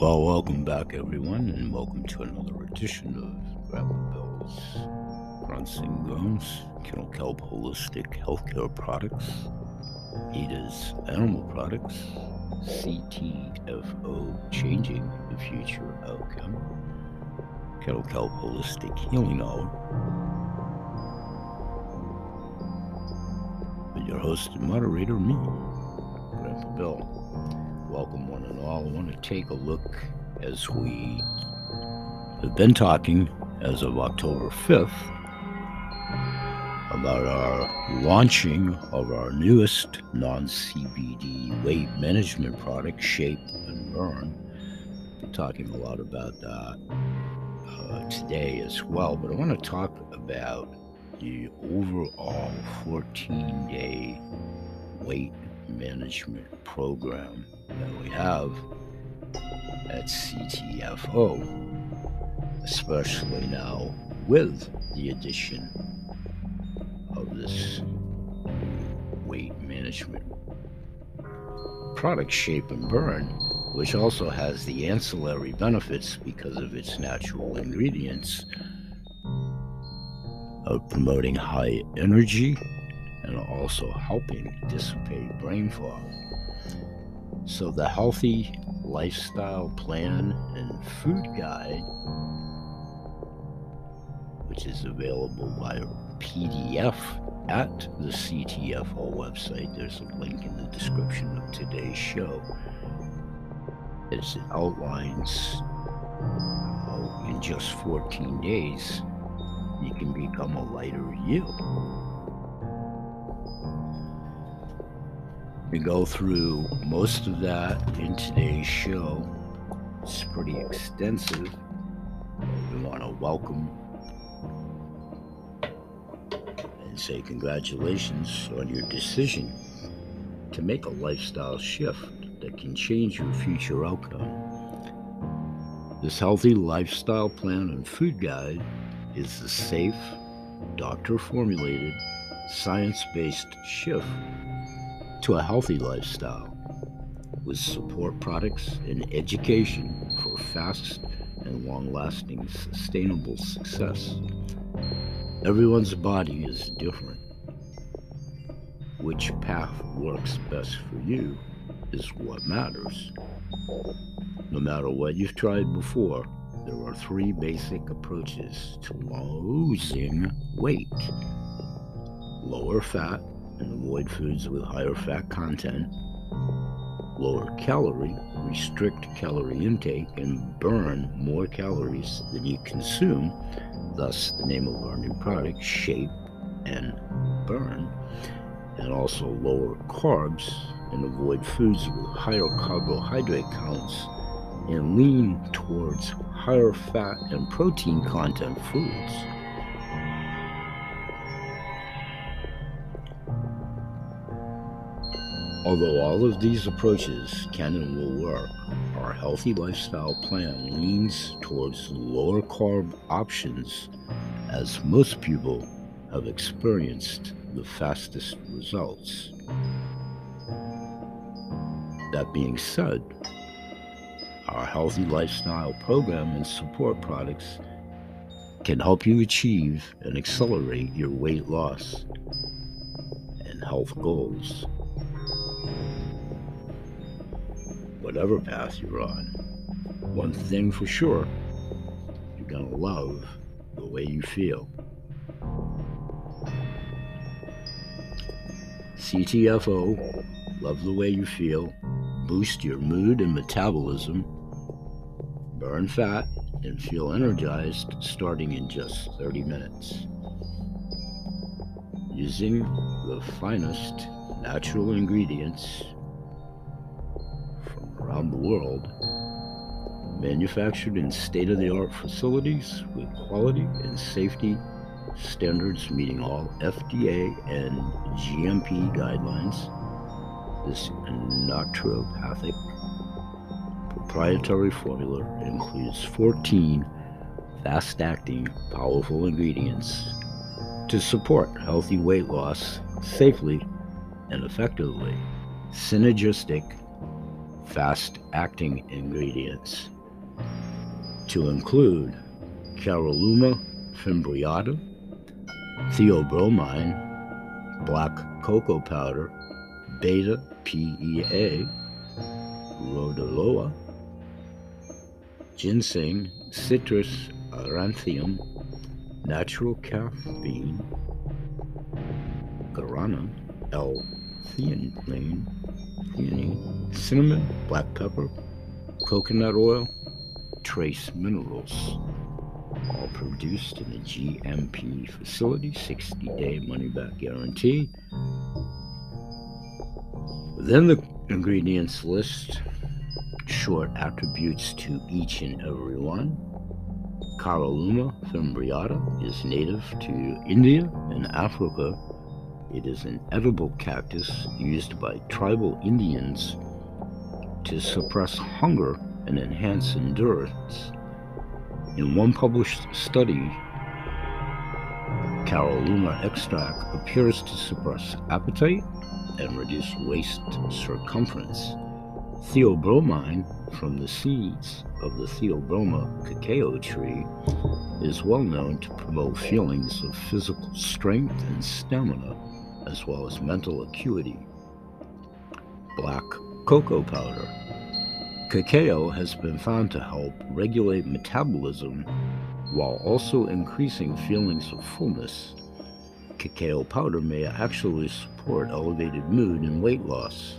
Well, welcome back, everyone, and welcome to another edition of Grandpa Bill's Grunts and Groans, Kennel Kelp Holistic Healthcare Products, Ada's Animal Products, CTFO Changing the Future Outcome, Kennel Kelp Holistic Healing Hour, And your host and moderator, me, Grandpa Bill. Welcome, one and all. I want to take a look as we have been talking as of October 5th about our launching of our newest non CBD weight management product, Shape and Burn. We're talking a lot about that uh, today as well, but I want to talk about the overall 14 day weight management program that we have at CTFO, especially now with the addition of this weight management product shape and burn which also has the ancillary benefits because of its natural ingredients of promoting high energy and also helping dissipate brain fog. So, the healthy lifestyle plan and food guide, which is available via PDF at the CTFO website, there's a link in the description of today's show, as it outlines how in just 14 days you can become a lighter you. We go through most of that in today's show. It's pretty extensive. We want to welcome and say congratulations on your decision to make a lifestyle shift that can change your future outcome. This healthy lifestyle plan and food guide is a safe, doctor formulated, science based shift to a healthy lifestyle with support products and education for fast and long lasting sustainable success. Everyone's body is different. Which path works best for you is what matters. No matter what you've tried before, there are three basic approaches to losing weight lower fat, and avoid foods with higher fat content, lower calorie, restrict calorie intake, and burn more calories than you consume. Thus, the name of our new product, Shape and Burn. And also lower carbs and avoid foods with higher carbohydrate counts and lean towards higher fat and protein content foods. Although all of these approaches can and will work, our healthy lifestyle plan leans towards lower carb options as most people have experienced the fastest results. That being said, our healthy lifestyle program and support products can help you achieve and accelerate your weight loss and health goals. Whatever path you're on. One thing for sure, you're to love the way you feel. CTFO, love the way you feel, boost your mood and metabolism, burn fat, and feel energized starting in just 30 minutes. Using the finest natural ingredients from around the world, manufactured in state of the art facilities with quality and safety standards meeting all FDA and GMP guidelines. This naturopathic proprietary formula includes 14 fast acting, powerful ingredients to support healthy weight loss safely and effectively. Synergistic fast acting ingredients to include Caralluma fimbriata, theobromine, black cocoa powder, beta PEA, rhodiola, ginseng, citrus aurantium, natural caffeine, guarana, L-theanine, theanine, cinnamon, black pepper, coconut oil, trace minerals, all produced in a GMP facility, 60 day money back guarantee. Then the ingredients list short attributes to each and every one. Caralluma fimbriata is native to India and Africa. It is an edible cactus used by tribal Indians to suppress hunger and enhance endurance. In one published study, Caralluma extract appears to suppress appetite and reduce waist circumference. Theobromine from the seeds of the Theobroma cacao tree is well known to promote feelings of physical strength and stamina, as well as mental acuity. Black cocoa powder. Cacao has been found to help regulate metabolism while also increasing feelings of fullness. Cacao powder may actually support elevated mood and weight loss.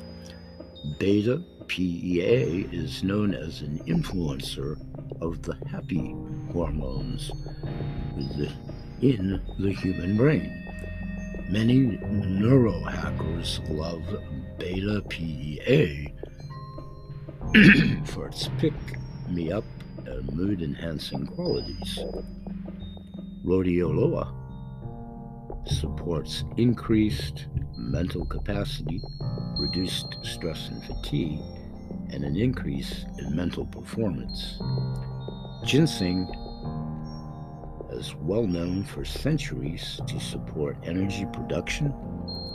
Beta PEA is known as an influencer of the happy hormones in the human brain. Many neurohackers love beta PEA for its pick me up and mood enhancing qualities. Rhodiola supports increased mental capacity, reduced stress and fatigue, and an increase in mental performance. Ginseng is well known for centuries to support energy production,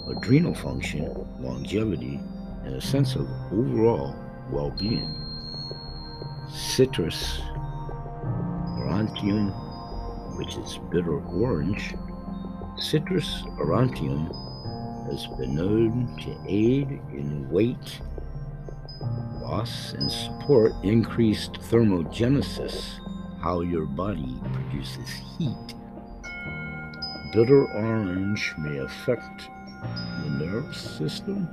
adrenal function, longevity, and a sense of overall well being. Citrus aurantium, which is bitter orange, citrus aurantium has been known to aid in weight loss and support increased thermogenesis, how your body produces heat. Bitter orange may affect the nervous system,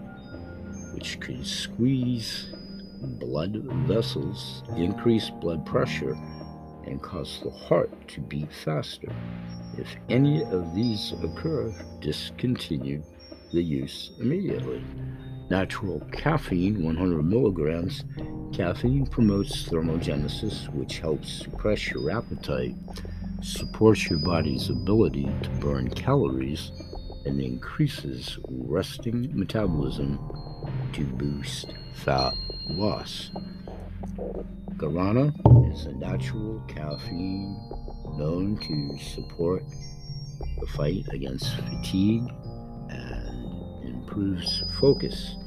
which can squeeze blood vessels, increase blood pressure, and cause the heart to beat faster. If any of these occur, discontinue the use immediately. Natural caffeine, 100 milligrams. Caffeine promotes thermogenesis, which helps suppress your appetite, supports your body's ability to burn calories, and increases resting metabolism to boost fat loss. Guarana is a natural caffeine known to support the fight against fatigue and improves focus.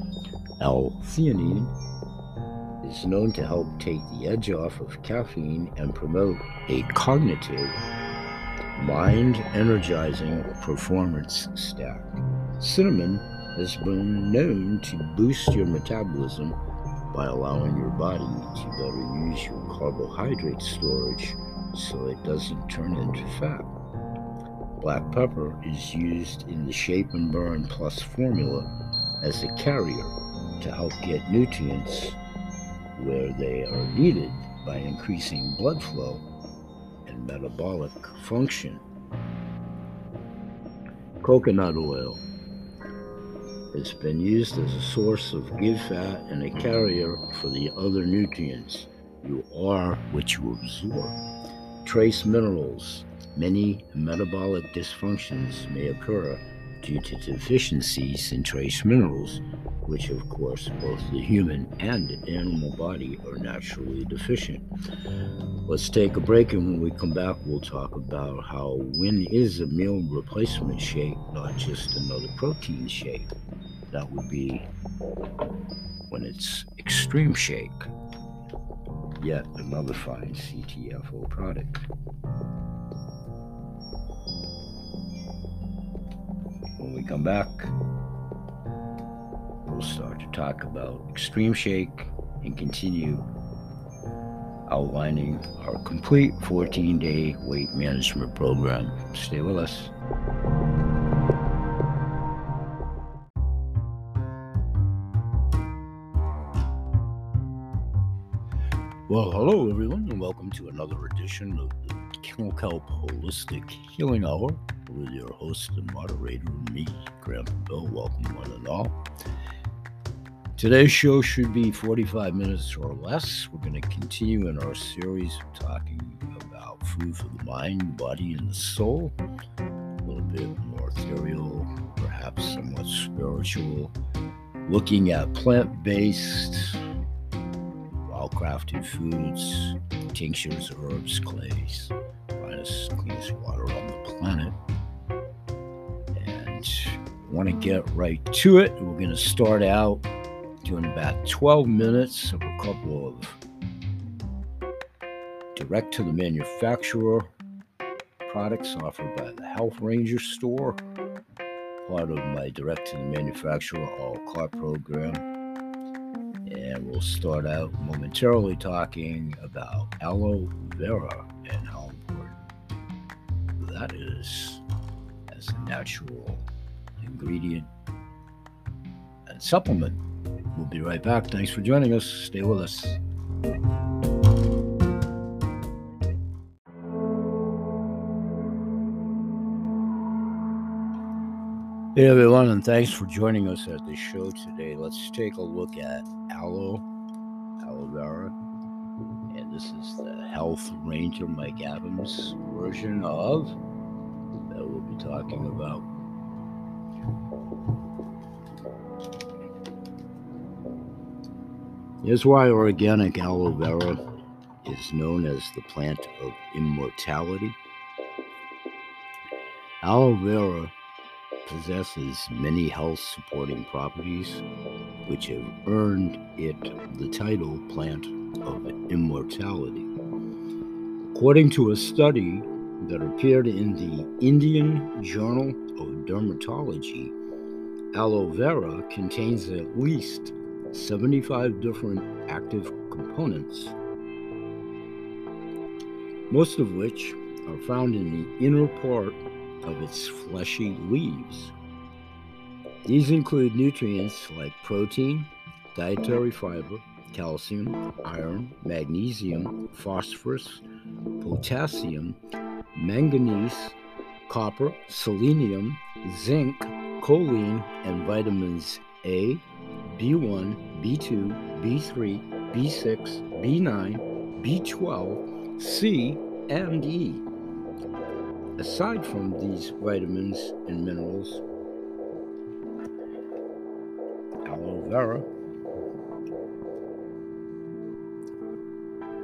L-theanine is known to help take the edge off of caffeine and promote a cognitive, mind energizing performance stack. Cinnamon has been known to boost your metabolism by allowing your body to better use your carbohydrate storage so it doesn't turn into fat. Black pepper is used in the Shape and Burn Plus formula as a carrier to help get nutrients where they are needed by increasing blood flow and metabolic function. Coconut oil it's been used as a source of give fat and a carrier for the other nutrients. You are what you absorb. Trace minerals. Many metabolic dysfunctions may occur due to deficiencies in trace minerals, which, of course, both the human and animal body are naturally deficient. Let's take a break, and when we come back, we'll talk about how when is a meal replacement shake, not just another protein shake that would be when it's Extreme Shake, yet another fine CTFO product. We come back, we'll start to talk about Extreme Shake and continue outlining our complete 14 day weight management program. Stay with us. Well, hello everyone, and welcome to another edition of the Kelp Holistic Healing Hour with your host and moderator, me, Grandpa Bill. Welcome, one and all. Today's show should be 45 minutes or less. We're going to continue in our series of talking about food for the mind, body, and the soul. A little bit more ethereal, perhaps somewhat spiritual, looking at plant based crafted foods, tinctures, herbs, clays, finest, cleanest water on the planet. And want to get right to it. We're going to start out doing about 12 minutes of a couple of direct to the manufacturer products offered by the Health Ranger store, part of my direct to the manufacturer all car program and we'll start out momentarily talking about aloe vera and that is as a natural ingredient and supplement. We'll be right back. Thanks for joining us. Stay with us. Hey everyone, and thanks for joining us at the show today. Let's take a look at aloe, aloe vera, and this is the Health Ranger Mike Adams version of talking about. Here's why organic aloe vera is known as the plant of immortality. Aloe vera possesses many health supporting properties which have earned it the title plant of immortality. According to a study that appeared in the Indian Journal of Dermatology, aloe vera contains at least 75 different active components, most of which are found in the inner part of its fleshy leaves. These include nutrients like protein, dietary fiber, calcium, iron, magnesium, phosphorus, potassium, manganese, copper, selenium, zinc, choline, and vitamins A, B1, B2, B3, B6, B9, B12, C, and E. Aside from these vitamins and minerals, aloe vera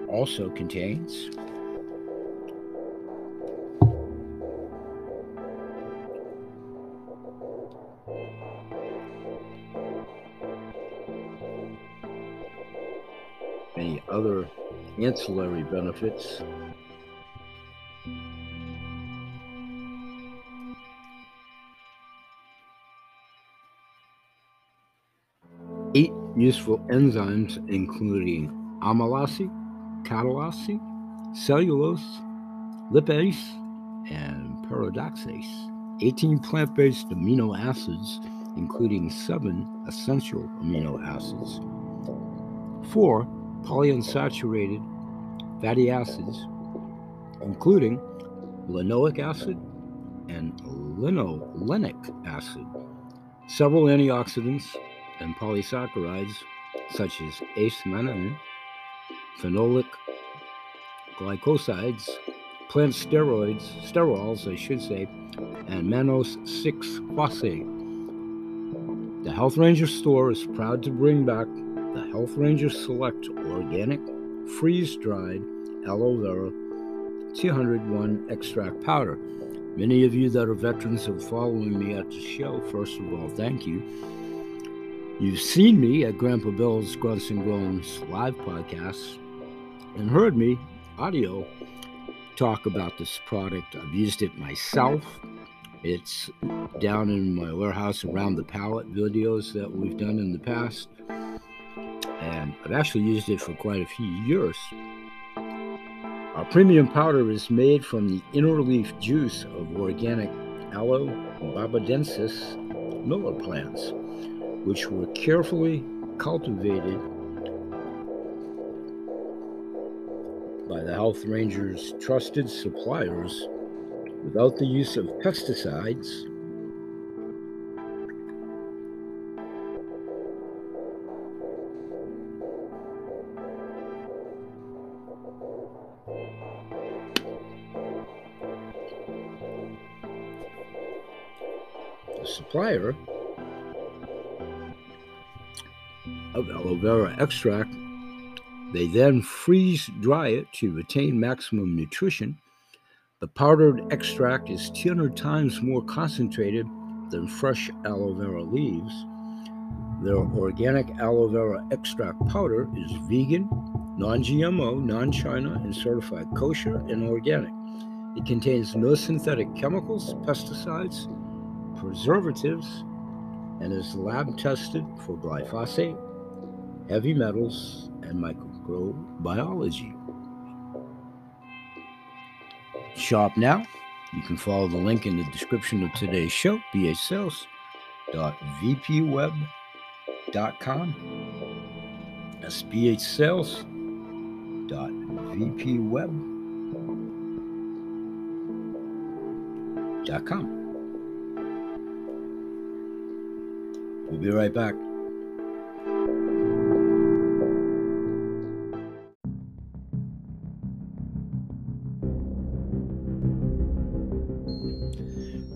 also contains ancillary benefits eight useful enzymes, including amylase, catalase, cellulase, lipase, and peroxidase. 18 plant based amino acids, including seven essential amino acids, four polyunsaturated fatty acids, including linoleic acid and linolenic acid, several antioxidants, and polysaccharides such as acemannan, phenolic glycosides, plant steroids, sterols, I should say, and mannose 6 phosphate. The Health Ranger store is proud to bring back the Health Ranger Select Organic Freeze Dried Aloe Vera 201 Extract Powder. Many of you that are veterans of following me at the show, first of all, thank you. You've seen me at Grandpa Bill's Grunts and Groans live podcast and heard me, audio, talk about this product. I've used it myself. It's down in my warehouse around the pallet videos that we've done in the past. And I've actually used it for quite a few years. Our premium powder is made from the inner leaf juice of organic aloe barbadensis miller plants, which were carefully cultivated by the Health Ranger's trusted suppliers without the use of pesticides. Supplier of aloe vera extract they then freeze dry it to retain maximum nutrition. The powdered extract is 200 times more concentrated than fresh aloe vera leaves. Their organic aloe vera extract powder is vegan, non GMO, non China, and certified kosher and organic. It contains no synthetic chemicals, pesticides, preservatives, and is lab tested for glyphosate, heavy metals, and micro microbiology. Shop now. You can follow the link in the description of today's show, bhsales.vpweb.com. That's bhsales.vpweb.com. We'll be right back.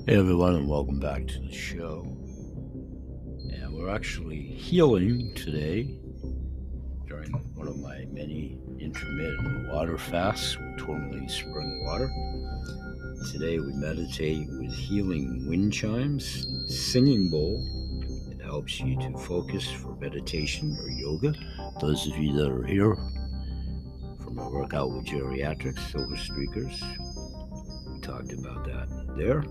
Hey everyone, and welcome back to the show. And we're actually healing today during one of my many intermittent water fasts with tourmaline spring water. Today we meditate with healing wind chimes, singing bowl. Helps you to focus for meditation or yoga. Those of you that are here from a workout with geriatrics, silver streakers, we talked about that there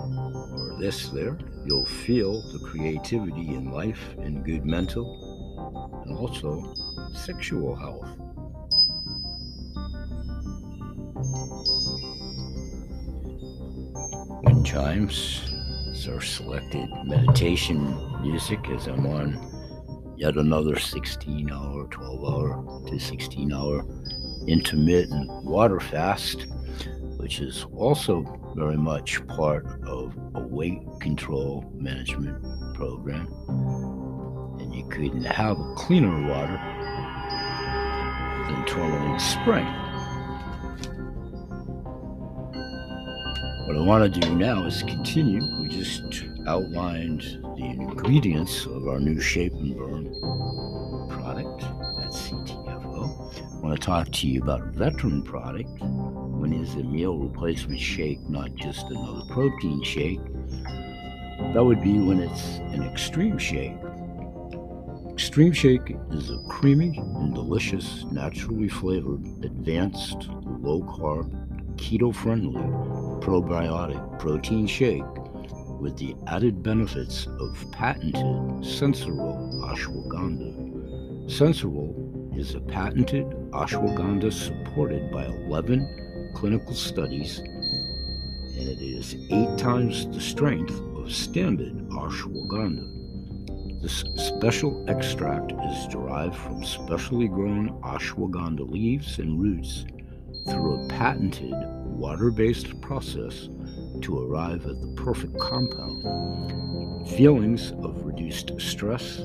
or this there, you'll feel the creativity in life and good mental and also sexual health. Wind chimes are selected meditation music as I'm on yet another 16 hour, 12 hour to 16 hour intermittent water fast, which is also very much part of a weight control management program. And you couldn't have a cleaner water than Tourmaline Spring. What I want to do now is continue. We just outlined the ingredients of our new Shape and Burn product. That's CTFO. I want to talk to you about veteran product when is a meal replacement shake not just another protein shake? That would be when it's an extreme shake. Extreme Shake is a creamy and delicious, naturally flavored, advanced, low carb, keto friendly, probiotic protein shake with the added benefits of patented Sensoril ashwagandha. Sensoril is a patented ashwagandha supported by 11 clinical studies, and it is eight times the strength of standard ashwagandha. This special extract is derived from specially grown ashwagandha leaves and roots through a patented water based process to arrive at the perfect compound. Feelings of reduced stress,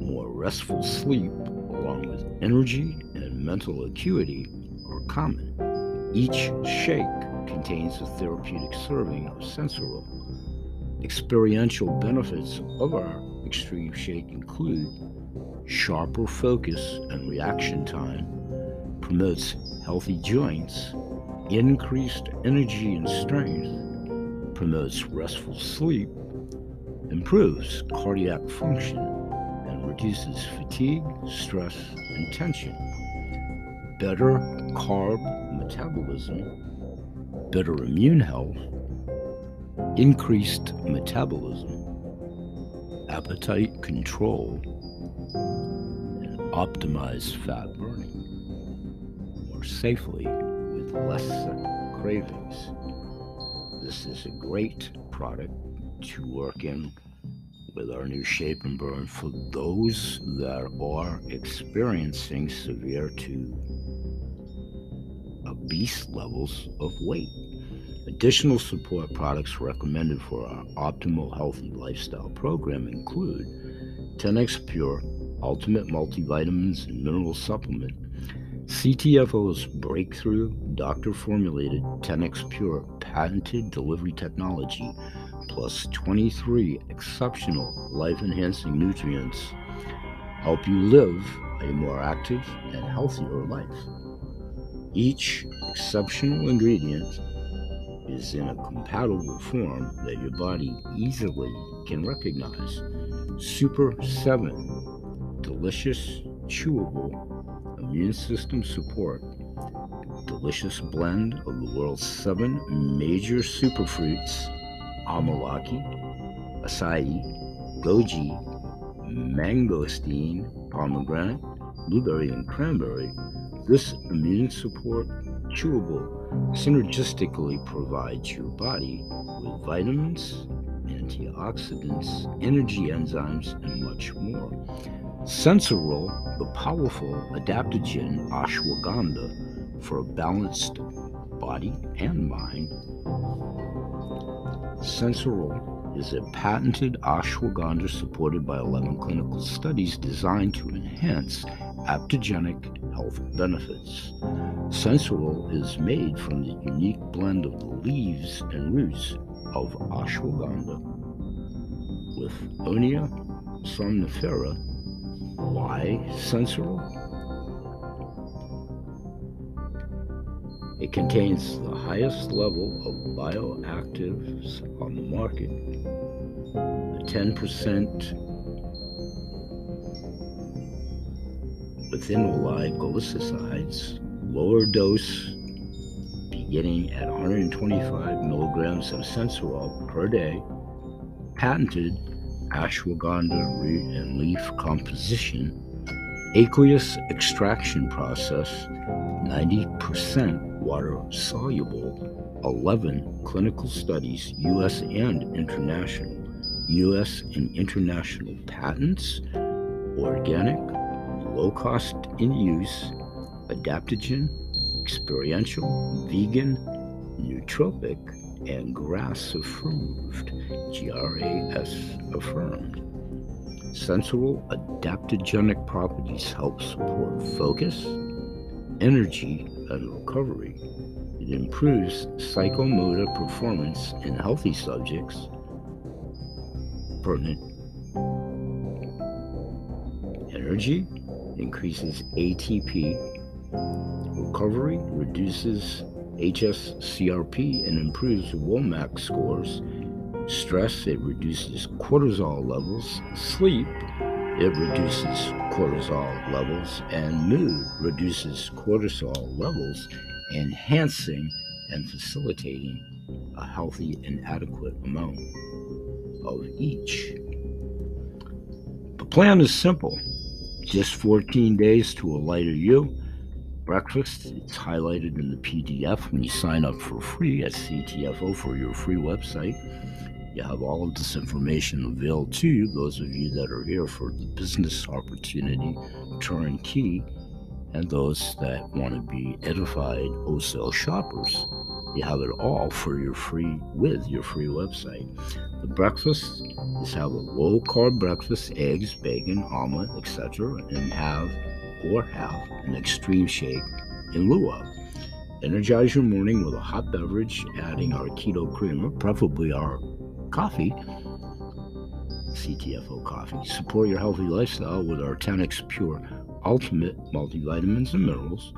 more restful sleep, along with energy and mental acuity are common. Each shake contains a therapeutic serving of Sensoril. Experiential benefits of our extreme shake include sharper focus and reaction time, promotes healthy joints, increased energy and strength, promotes restful sleep, improves cardiac function and reduces fatigue, stress, and tension. Better carb metabolism, better immune health, increased metabolism, appetite control, and optimized fat burning safely with less cravings. This is a great product to work in with our new shape and burn for those that are experiencing severe to obese levels of weight. Additional support products recommended for our optimal healthy lifestyle program include 10x Pure Ultimate Multivitamins and Mineral Supplement, CTFO's breakthrough doctor formulated 10x Pure patented delivery technology, plus 23 exceptional life enhancing nutrients, help you live a more active and healthier life. Each exceptional ingredient is in a compatible form that your body easily can recognize. Super 7 Delicious, chewable, immune system support. Delicious blend of the world's seven major superfruits amalaki, acai, goji, mangosteen, pomegranate, blueberry, and cranberry. This immune support chewable synergistically provides your body with vitamins, antioxidants, energy enzymes, and much more. Sensoril, the powerful adaptogen ashwagandha for a balanced body and mind. Sensoril is a patented ashwagandha supported by 11 clinical studies designed to enhance adaptogenic health benefits. Sensoril is made from the unique blend of the leaves and roots of ashwagandha with Onia somnifera. Why Sensoril? It contains the highest level of bioactives on the market, a 10% withanolide glycosides, lower dose beginning at 125 milligrams of sensoril per day, patented ashwagandha root and leaf composition, aqueous extraction process, 90% water soluble, 11 clinical studies, U.S. and international, U.S. and international patents, organic, low cost in use, adaptogen, experiential, vegan, nootropic, and GRAS approved, GRAS affirmed. Sensoril adaptogenic properties help support focus, energy, and recovery. It improves psychomotor performance in healthy subjects. Pertinent energy, increases ATP. Recovery reduces HSCRP and improves WOMAC scores. Stress, it reduces cortisol levels. Sleep, it reduces cortisol levels. And mood reduces cortisol levels, enhancing and facilitating a healthy and adequate amount of each. The plan is simple just 14 days to a lighter you. Breakfast, it's highlighted in the PDF when you sign up for free at CTFO for your free website. You have all of this information available to you, those of you that are here for the business opportunity turnkey, and those that want to be edified wholesale shoppers. You have it all for your free with your free website. The breakfast is have a low carb breakfast, eggs, bacon, omelet, etc., and have or have an extreme shake in lieu of. Energize your morning with a hot beverage, adding our keto creamer, preferably our coffee, CTFO coffee. Support your healthy lifestyle with our 10x Pure Ultimate multivitamins and minerals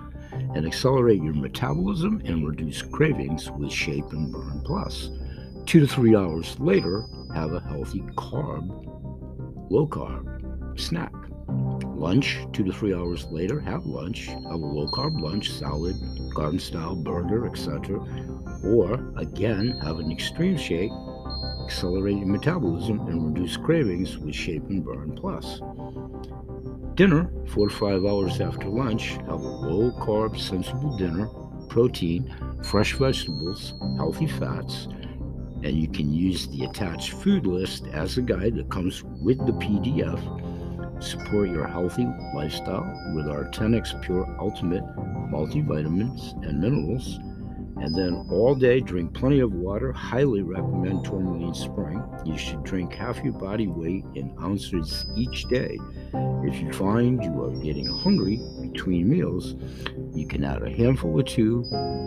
and accelerate your metabolism and reduce cravings with Shape and Burn Plus. Two to three hours later, have a healthy carb, low carb snack. Lunch, two to three hours later, have lunch, have a low carb lunch, salad, garden style burger, etc. Or again, have an extreme shake, accelerate metabolism, and reduce cravings with Shape and Burn Plus. Dinner, four to five hours after lunch, have a low carb, sensible dinner, protein, fresh vegetables, healthy fats, and you can use the attached food list as a guide that comes with the PDF. Support your healthy lifestyle with our 10x Pure Ultimate multivitamins and minerals. And then all day, drink plenty of water. Highly recommend Tourmaline Spring. You should drink half your body weight in ounces each day. If you find you are getting hungry between meals, you can add a handful or two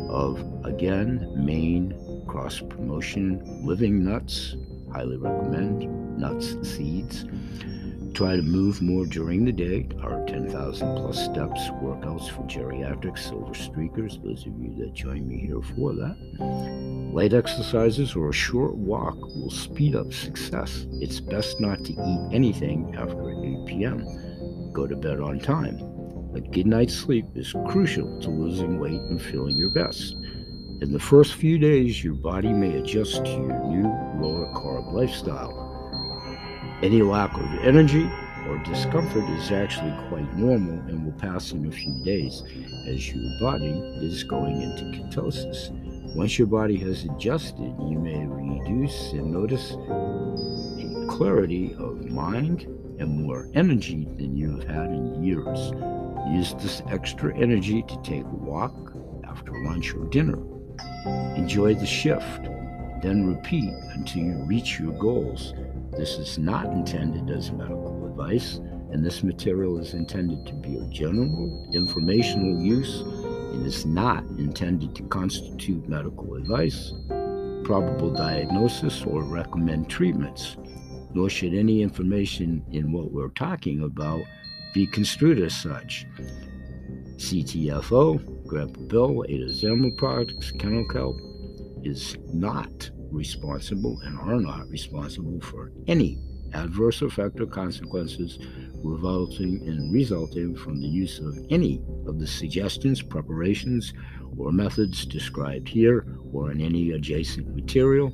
of, again, main cross promotion living nuts. Highly recommend nuts, seeds. Try to move more during the day. Our 10,000 plus steps workouts for geriatric silver streakers, those of you that join me here for that. Light exercises or a short walk will speed up success. It's best not to eat anything after 8 p.m. Go to bed on time. A good night's sleep is crucial to losing weight and feeling your best. In the first few days, your body may adjust to your new lower carb lifestyle. Any lack of energy or discomfort is actually quite normal and will pass in a few days as your body is going into ketosis. Once your body has adjusted, you may reduce and notice a clarity of mind and more energy than you have had in years. Use this extra energy to take a walk after lunch or dinner. Enjoy the shift, then repeat until you reach your goals. This is not intended as medical advice, and this material is intended to be of general informational use and is not intended to constitute medical advice, probable diagnosis, or recommend treatments. Nor should any information in what we're talking about be construed as such. CTFO, Grandpa Bill, Ada's Animal Products, Kennel Kelp is not responsible and are not responsible for any adverse effect or consequences resulting in resulting from the use of any of the suggestions, preparations, or methods described here or in any adjacent material.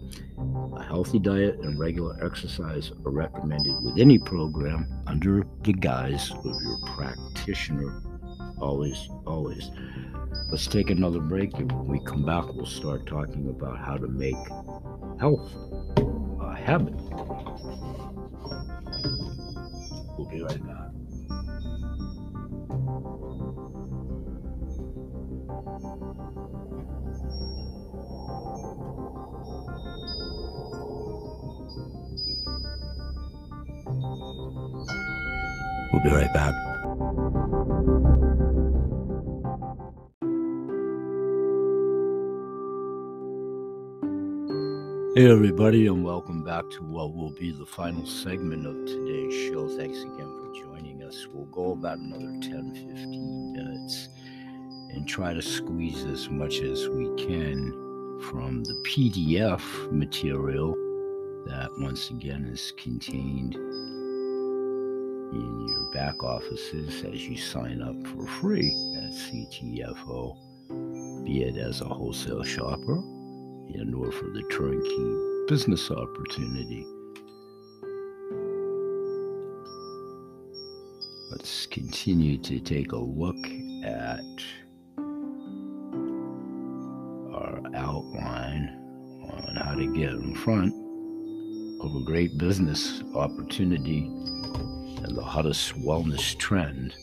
A healthy diet and regular exercise are recommended with any program under the guise of your practitioner. Always, always. Let's take another break, and when we come back, we'll start talking about how to make health a habit. We'll be right back. We'll be right back. Hey, everybody, and welcome back to what will be the final segment of today's show. Thanks again for joining us. We'll go about another 10 15 minutes and try to squeeze as much as we can from the PDF material that once again is contained in your back offices as you sign up for free at CTFO, be it as a wholesale shopper and or for the turnkey business opportunity. Let's continue to take a look at our outline on how to get in front of a great business opportunity and the hottest wellness trend.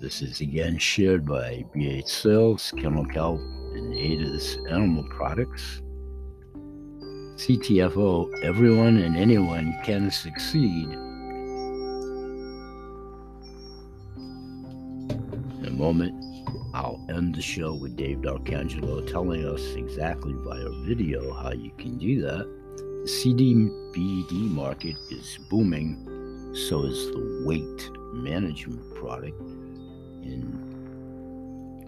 This is again shared by BH Sales, Kennel And Ada's Animal Products. CTFO, everyone and anyone can succeed. In a moment, I'll end the show with Dave D'Arcangelo telling us exactly via video how you can do that. The CBD market is booming, so is the weight management product in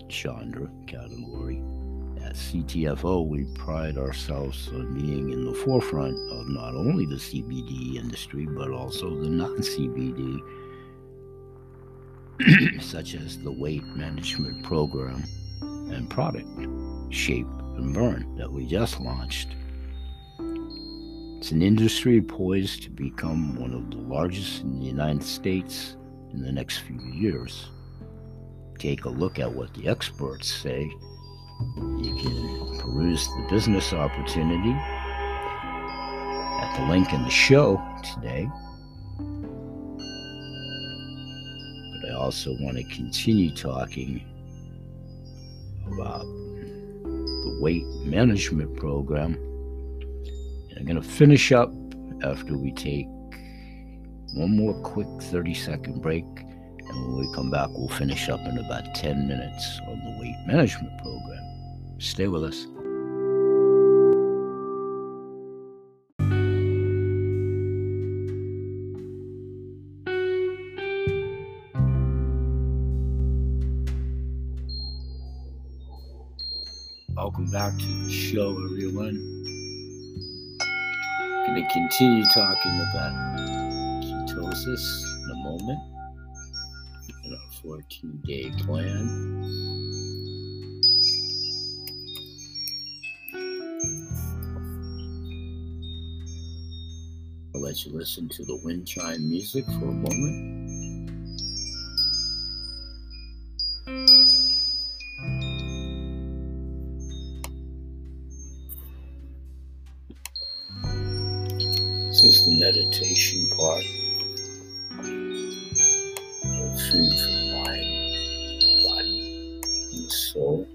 Chandra category. At CTFO, we pride ourselves on being in the forefront of not only the CBD industry, but also the non CBD, such as the weight management program and product, Shape and Burn, that we just launched. It's an industry poised to become one of the largest in the United States in the next few years. Take a look at what the experts say. You can peruse the business opportunity at the link in the show today. But I also want to continue talking about the weight management program And I'm going to finish up after we take one more quick 30 second break. And when we come back, we'll finish up in about 10 minutes on the weight management program. Stay with us. Welcome back to the show, everyone I'm going to continue talking about ketosis in a moment our 14 day plan. I'll let you listen to the wind chime music for a moment. This is the meditation part food mind, body, and soul.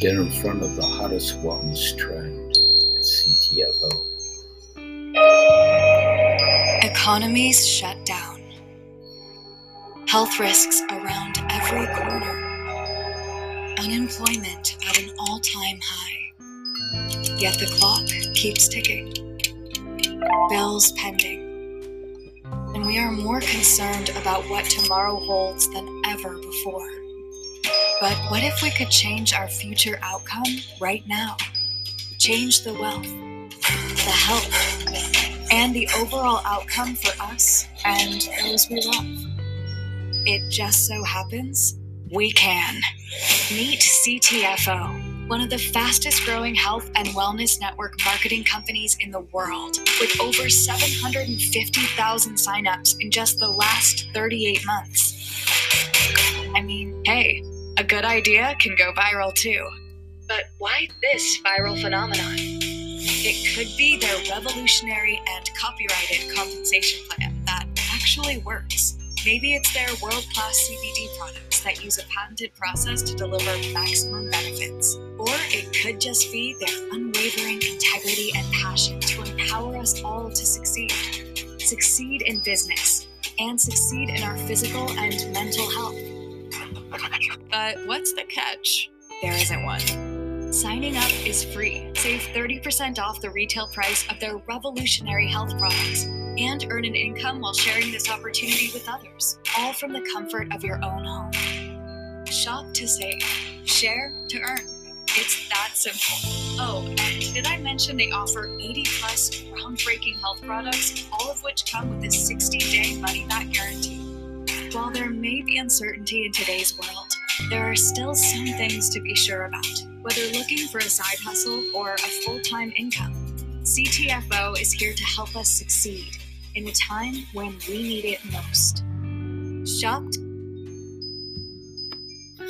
Get in front of the hottest wellness trend at CTFO. Economies shut down. Health risks around every corner unemployment at an all time high. Yet the clock keeps ticking, bills pending. And we are more concerned about what tomorrow holds than ever before. But what if we could change our future outcome right now? Change the wealth, the health, and the overall outcome for us and those we love. It just so happens we can. Meet CTFO, one of the fastest growing health and wellness network marketing companies in the world, with over 750,000 signups in just the last 38 months. I mean, hey, a good idea can go viral too. But why this viral phenomenon? It could be their revolutionary and copyrighted compensation plan that actually works. Maybe it's their world class CBD products that use a patented process to deliver maximum benefits. Or it could just be their unwavering integrity and passion to empower us all to succeed. Succeed in business and succeed in our physical and mental health. But what's the catch? There isn't one. Signing up is free. Save 30% off the retail price of their revolutionary health products and earn an income while sharing this opportunity with others, all from the comfort of your own home. Shop to save, share to earn. It's that simple. Oh, and did I mention they offer 80 plus groundbreaking health products, all of which come with a 60 day money back guarantee? While there may be uncertainty in today's world, there are still some things to be sure about, whether looking for a side hustle or a full time income. CTFO is here to help us succeed in a time when we need it most. Shocked?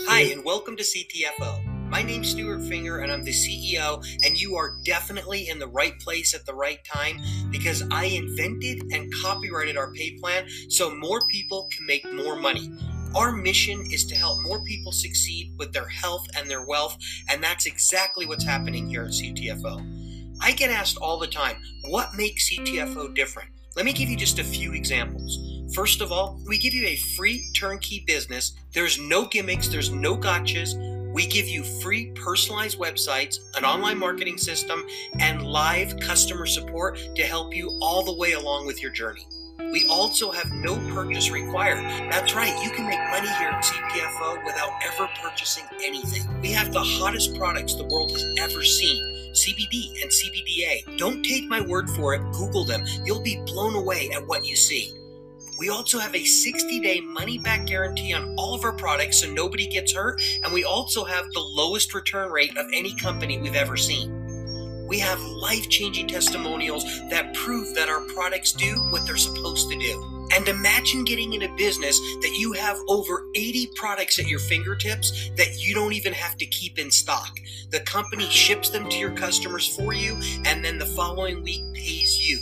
Hi, and welcome to CTFO. My name's Stuart Finger, and I'm the CEO, and you are definitely in the right place at the right time because I invented and copyrighted our pay plan so more people can make more money. Our mission is to help more people succeed with their health and their wealth, and that's exactly what's happening here at CTFO. I get asked all the time, what makes CTFO different? Let me give you just a few examples. First of all, we give you a free turnkey business. There's no gimmicks, there's no gotchas. We give you free personalized websites, an online marketing system, and live customer support to help you all the way along with your journey. We also have no purchase required. That's right, you can make money here at CTFO without ever purchasing anything. We have the hottest products the world has ever seen. CBD and CBDA. Don't take my word for it, Google them. You'll be blown away at what you see. We also have a 60 day money back guarantee on all of our products so nobody gets hurt, and we also have the lowest return rate of any company we've ever seen. We have life changing testimonials that prove that our products do what they're supposed to do. And imagine getting in a business that you have over 80 products at your fingertips that you don't even have to keep in stock. The company ships them to your customers for you, and then the following week pays you.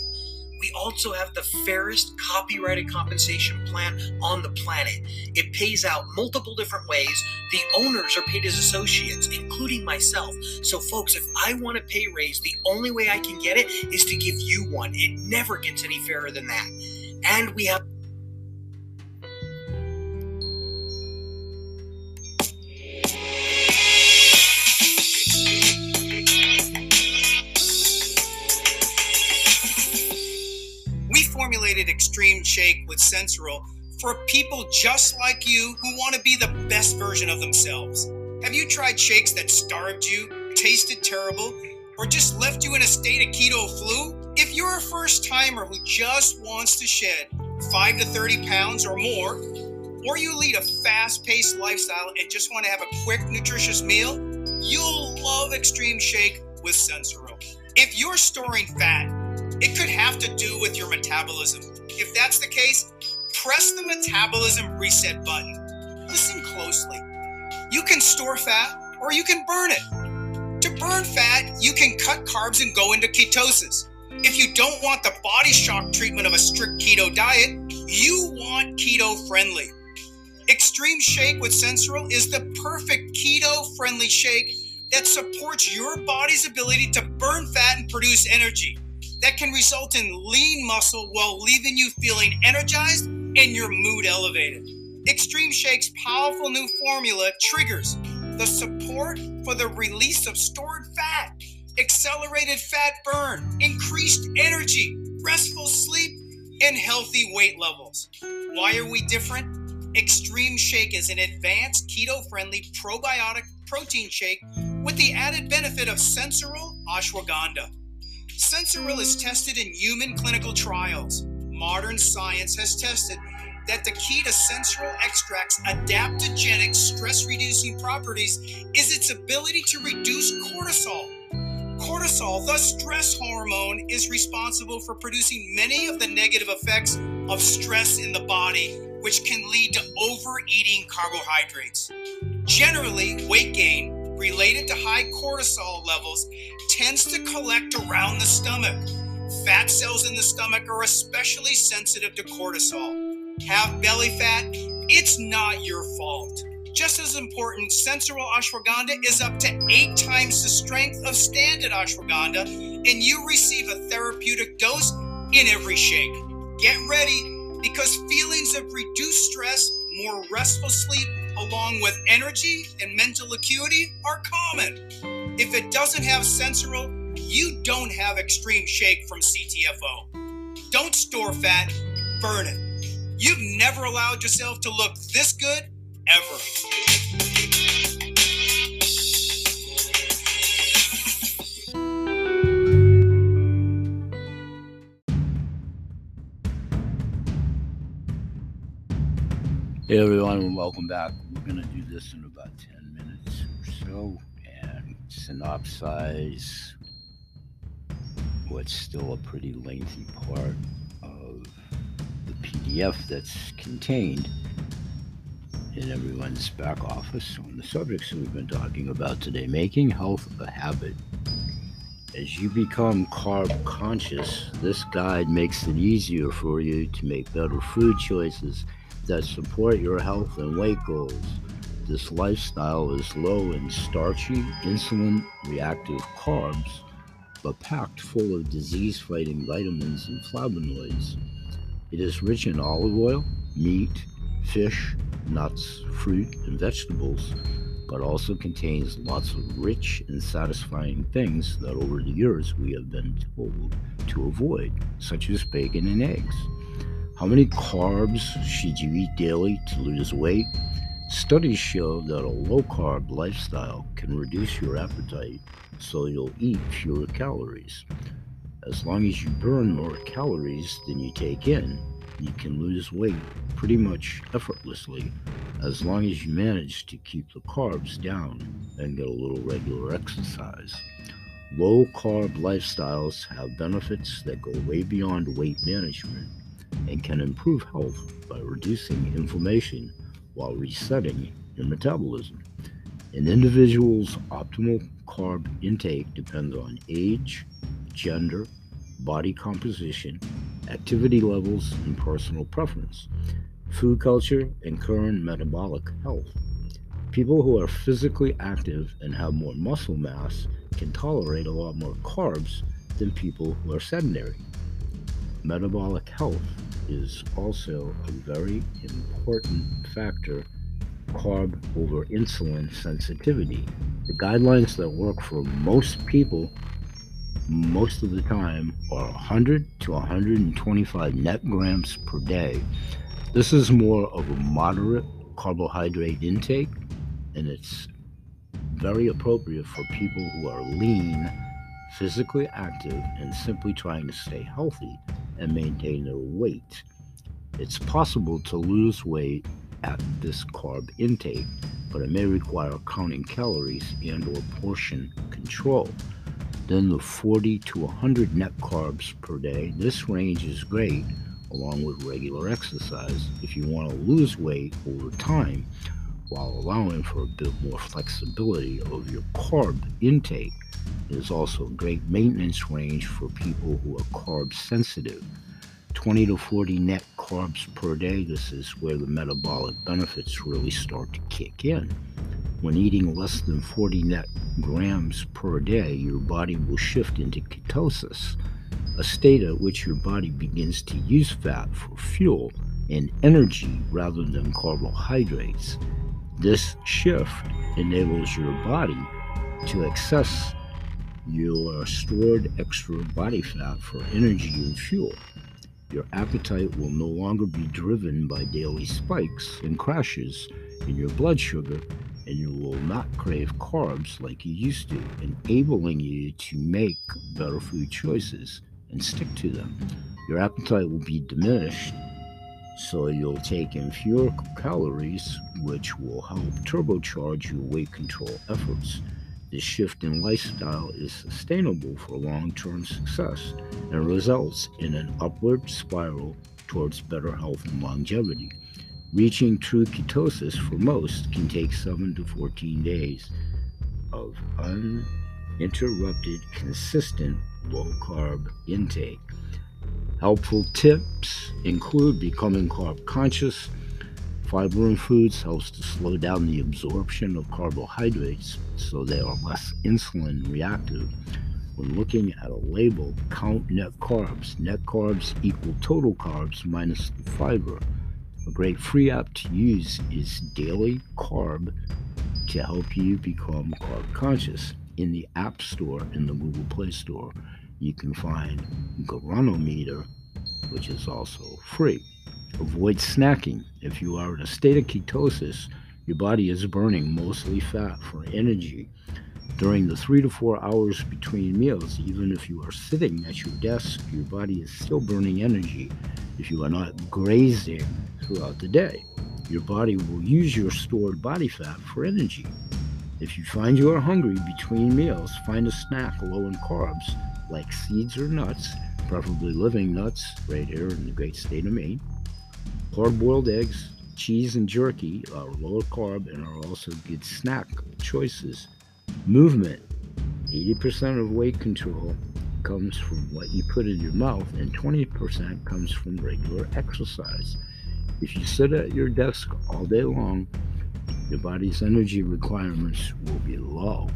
We also have the fairest copyrighted compensation plan on the planet. It pays out multiple different ways. The owners are paid as associates, including myself. So, folks, if I want a pay raise, the only way I can get it is to give you one. It never gets any fairer than that. And we have Extreme Shake with Sensoril for people just like you who want to be the best version of themselves. Have you tried shakes that starved you, tasted terrible, or just left you in a state of keto flu? If you're a first timer who just wants to shed 5 to 30 pounds or more, or you lead a fast paced lifestyle and just want to have a quick, nutritious meal, you'll love Extreme Shake with Sensoril. If you're storing fat, it could have to do with your metabolism. If that's the case, press the metabolism reset button. Listen closely. You can store fat or you can burn it. To burn fat, you can cut carbs and go into ketosis. If you don't want the body shock treatment of a strict keto diet, you want keto friendly. Extreme Shake with Sensoril is the perfect keto friendly shake that supports your body's ability to burn fat and produce energy that can result in lean muscle while leaving you feeling energized and your mood elevated. Extreme Shake's powerful new formula triggers the support for the release of stored fat, accelerated fat burn, increased energy, restful sleep, and healthy weight levels. Why are we different? Extreme Shake is an advanced keto friendly probiotic protein shake with the added benefit of Sensoril ashwagandha. Sensoril is tested in human clinical trials. Modern science has tested that the key to Sensoril extract's adaptogenic stress reducing properties is its ability to reduce cortisol. Cortisol, the stress hormone, is responsible for producing many of the negative effects of stress in the body, which can lead to overeating carbohydrates. Generally, weight gain related to high cortisol levels tends to collect around the stomach. Fat cells in the stomach are especially sensitive to cortisol. Have belly fat? It's not your fault. Just as important, Sensoril ashwagandha is up to eight times the strength of standard ashwagandha, and you receive a therapeutic dose in every shake. Get ready because feelings of reduced stress, more restful sleep, along with energy and mental acuity are common. If it doesn't have Sensoril, you don't have Extreme Shake from CTFO. Don't store fat, burn it. You've never allowed yourself to look this good ever. Hey everyone, and welcome back. We're going to do this in about 10 minutes or so synopsize what's still a pretty lengthy part of the PDF that's contained in everyone's back office on the subjects we've been talking about today making health a habit. As you become carb conscious, this guide makes it easier for you to make better food choices that support your health and weight goals. This lifestyle is low in starchy, insulin reactive carbs, but packed full of disease fighting vitamins and flavonoids. It is rich in olive oil, meat, fish, nuts, fruit, and vegetables, but also contains lots of rich and satisfying things that over the years we have been told to avoid, such as bacon and eggs. How many carbs should you eat daily to lose weight? Studies show that a low carb lifestyle can reduce your appetite so you'll eat fewer calories. As long as you burn more calories than you take in, you can lose weight pretty much effortlessly as long as you manage to keep the carbs down and get a little regular exercise. Low carb lifestyles have benefits that go way beyond weight management and can improve health by reducing inflammation while resetting your metabolism. An individual's optimal carb intake depends on age, gender, body composition, activity levels, and personal preference, food culture, and current metabolic health. People who are physically active and have more muscle mass can tolerate a lot more carbs than people who are sedentary. Metabolic health is also a very important factor carb over insulin sensitivity. The guidelines that work for most people most of the time are 100 to 125 net grams per day. This is more of a moderate carbohydrate intake, and it's very appropriate for people who are lean, physically active, and simply trying to stay healthy and maintain their weight. It's possible to lose weight at this carb intake, but it may require counting calories and or portion control. Then the 40 to 100 net carbs per day. This range is great along with regular exercise if you want to lose weight over time while allowing for a bit more flexibility of your carb intake. Is also a great maintenance range for people who are carb sensitive. 20 to 40 net carbs per day, this is where the metabolic benefits really start to kick in. When eating less than 40 net grams per day, your body will shift into ketosis, a state at which your body begins to use fat for fuel and energy rather than carbohydrates. This shift enables your body to access your stored extra body fat for energy and fuel. Your appetite will no longer be driven by daily spikes and crashes in your blood sugar, and you will not crave carbs like you used to, enabling you to make better food choices and stick to them. Your appetite will be diminished so you'll take in fewer calories, which will help turbocharge your weight control efforts. This shift in lifestyle is sustainable for long term success and results in an upward spiral towards better health and longevity. Reaching true ketosis for most can take 7 to 14 days of uninterrupted, consistent low carb intake. Helpful tips include becoming carb conscious. Fiber in foods helps to slow down the absorption of carbohydrates so they are less insulin reactive. When looking at a label, count net carbs. Net carbs equal total carbs minus the fiber. A great free app to use is Daily Carb to help you become carb conscious. In the App Store in the Google Play Store, you can find Garanometer, which is also free. Avoid snacking. If you are in a state of ketosis, your body is burning mostly fat for energy. During the three to four hours between meals, even if you are sitting at your desk, your body is still burning energy if you are not grazing throughout the day. Your body will use your stored body fat for energy. If you find you are hungry between meals, find a snack low in carbs like seeds or nuts, preferably living nuts, right here in the great state of Maine. Hard boiled eggs, cheese, and jerky are lower carb and are also good snack choices. Movement 80% of weight control comes from what you put in your mouth, and 20% comes from regular exercise. If you sit at your desk all day long, your body's energy requirements will be low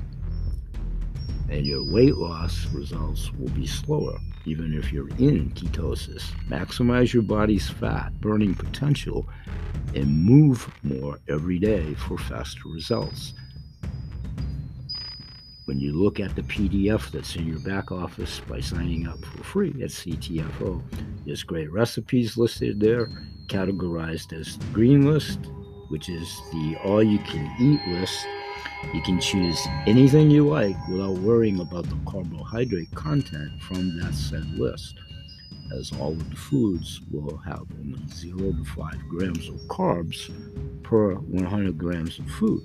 and your weight loss results will be slower, even if you're in ketosis. Maximize your body's fat burning potential and move more every day for faster results. when you look at the PDF that's in your back office by signing up for free at CTFO, there's great recipes listed there, categorized as the green list, which is the all you can eat list. You can choose anything you like without worrying about the carbohydrate content from that said list, as all of the foods will have only 0 to 5 grams of carbs per 100 grams of food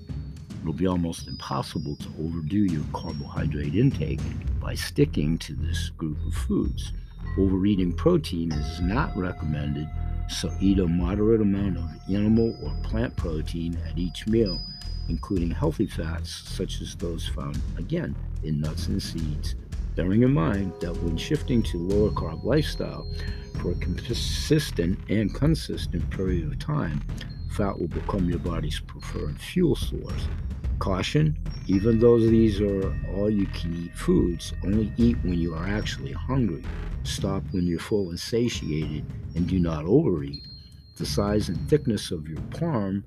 it'll be almost impossible to overdo your carbohydrate intake by sticking to this group of foods. Overeating protein is not recommended, so eat a moderate amount of animal or plant protein at each meal, including healthy fats such as those found again in nuts and seeds. Bearing in mind that when shifting to lower carb lifestyle for a consistent and consistent period of time, fat will become your body's preferred fuel source. Caution, even though these are all you can eat foods, only eat when you are actually hungry. Stop when you're full and satiated, and do not overeat. The size and thickness of your palm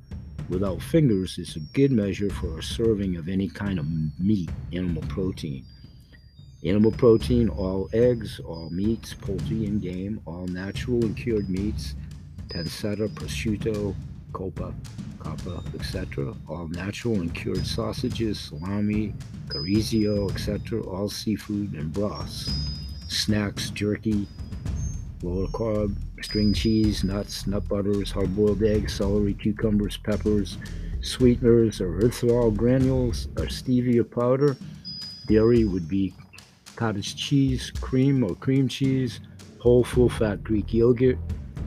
without fingers is a good measure for a serving of any kind of meat, animal protein. Animal protein, all eggs, all meats, poultry and game, all natural and cured meats, pancetta, prosciutto, coppa, coppa, etc. All natural and cured sausages, salami, chorizo, etc. All seafood and broths. Snacks, jerky, lower carb, string cheese, nuts, nut butters, hard boiled eggs, celery, cucumbers, peppers, sweeteners, or erythritol granules, or stevia powder. Dairy would be cottage cheese, cream or cream cheese, whole full fat Greek yogurt,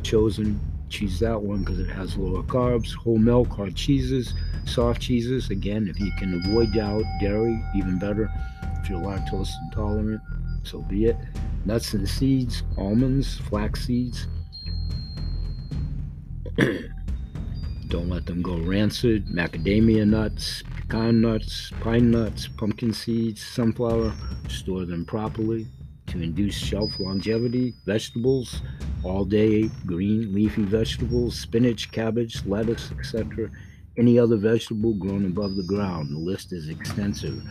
chosen choose that one because it has lower carbs, whole milk, hard cheeses, soft cheeses. Again, if you can avoid dairy, even better. If you're lactose intolerant, so be it. Nuts and seeds, almonds, flax seeds. Don't let them go rancid. Macadamia nuts, pecan nuts, pine nuts, pumpkin seeds, sunflower. Store them properly to induce shelf longevity. Vegetables, all day green leafy vegetables, spinach, cabbage, lettuce, etc. Any other vegetable grown above the ground. The list is extensive.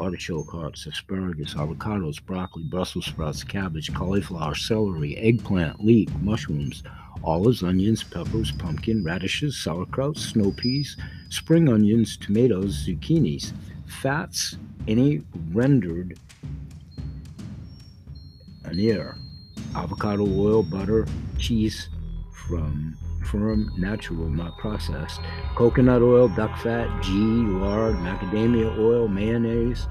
Artichoke hearts, asparagus, avocados, broccoli, Brussels sprouts, cabbage, cauliflower, celery, eggplant, leek, mushrooms, olives, onions, peppers, pumpkin, radishes, sauerkraut, snow peas, spring onions, tomatoes, zucchinis, fats, any rendered air avocado oil, butter, cheese from firm, natural, not processed, coconut oil, duck fat, ghee, lard, macadamia oil, mayonnaise,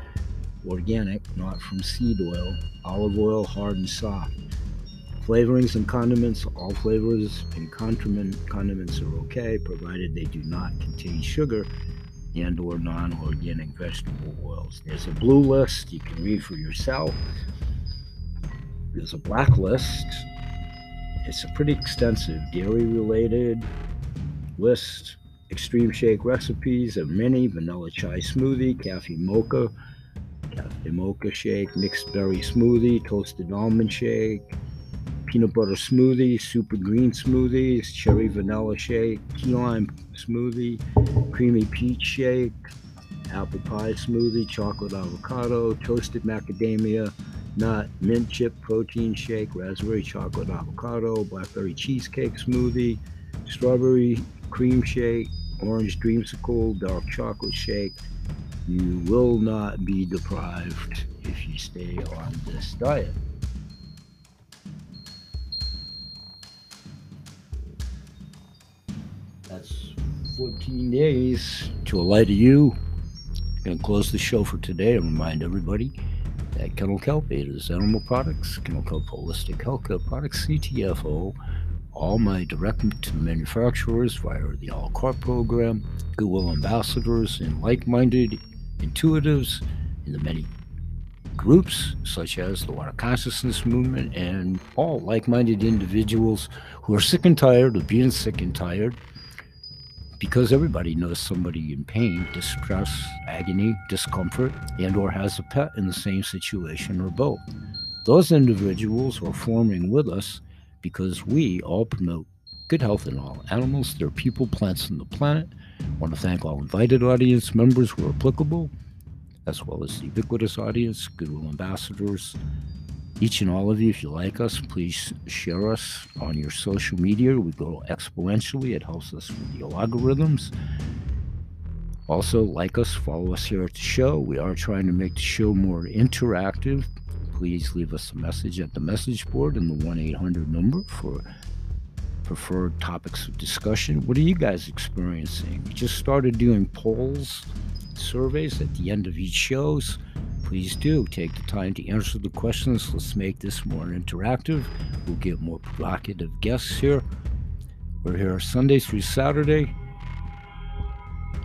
organic, not from seed oil, olive oil, hard and soft. Flavorings and condiments, all flavors and condiment condiments are okay, provided they do not contain sugar and or non-organic vegetable oils. There's a blue list you can read for yourself there's a blacklist. It's a pretty extensive dairy related list. Extreme shake recipes of mini vanilla chai smoothie, cafe mocha, cafe mocha shake, mixed berry smoothie, toasted almond shake, peanut butter smoothie, super green smoothies, cherry vanilla shake, key lime smoothie, creamy peach shake, apple pie smoothie, chocolate avocado, toasted macadamia, nut, mint chip protein shake, raspberry chocolate avocado, blackberry cheesecake smoothie, strawberry cream shake, orange dreamsicle, dark chocolate shake. You will not be deprived if you stay on this diet. That's 14 days to a light of you. I'm going to close the show for today and remind everybody at Kennel Kelp. It is Animal Products, Kennel Kelp Holistic Health Care Products, CTFO. All my direct to manufacturers via the All Cart program, Goodwill ambassadors, and like minded intuitives in the many groups such as the Water Consciousness Movement and all like minded individuals who are sick and tired of being sick and tired because everybody knows somebody in pain, distress, agony, discomfort, and or has a pet in the same situation or both. Those individuals are forming with us because we all promote good health in all animals, their people, plants, and the planet. I want to thank all invited audience members who are applicable, as well as the ubiquitous audience, Goodwill ambassadors. Each and all of you, if you like us, please share us on your social media. We grow exponentially. It helps us with the algorithms. Also, like us, follow us here at the show. We are trying to make the show more interactive. Please leave us a message at the message board and the 1 800 number for preferred topics of discussion. What are you guys experiencing? We just started doing polls, surveys at the end of each shows. Please do take the time to answer the questions. Let's make this more interactive. We'll get more provocative guests here. We're here Sunday through Saturday.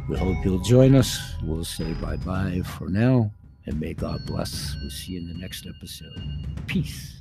We hope you'll join us. We'll say bye bye for now, and may God bless. We'll see you in the next episode. Peace.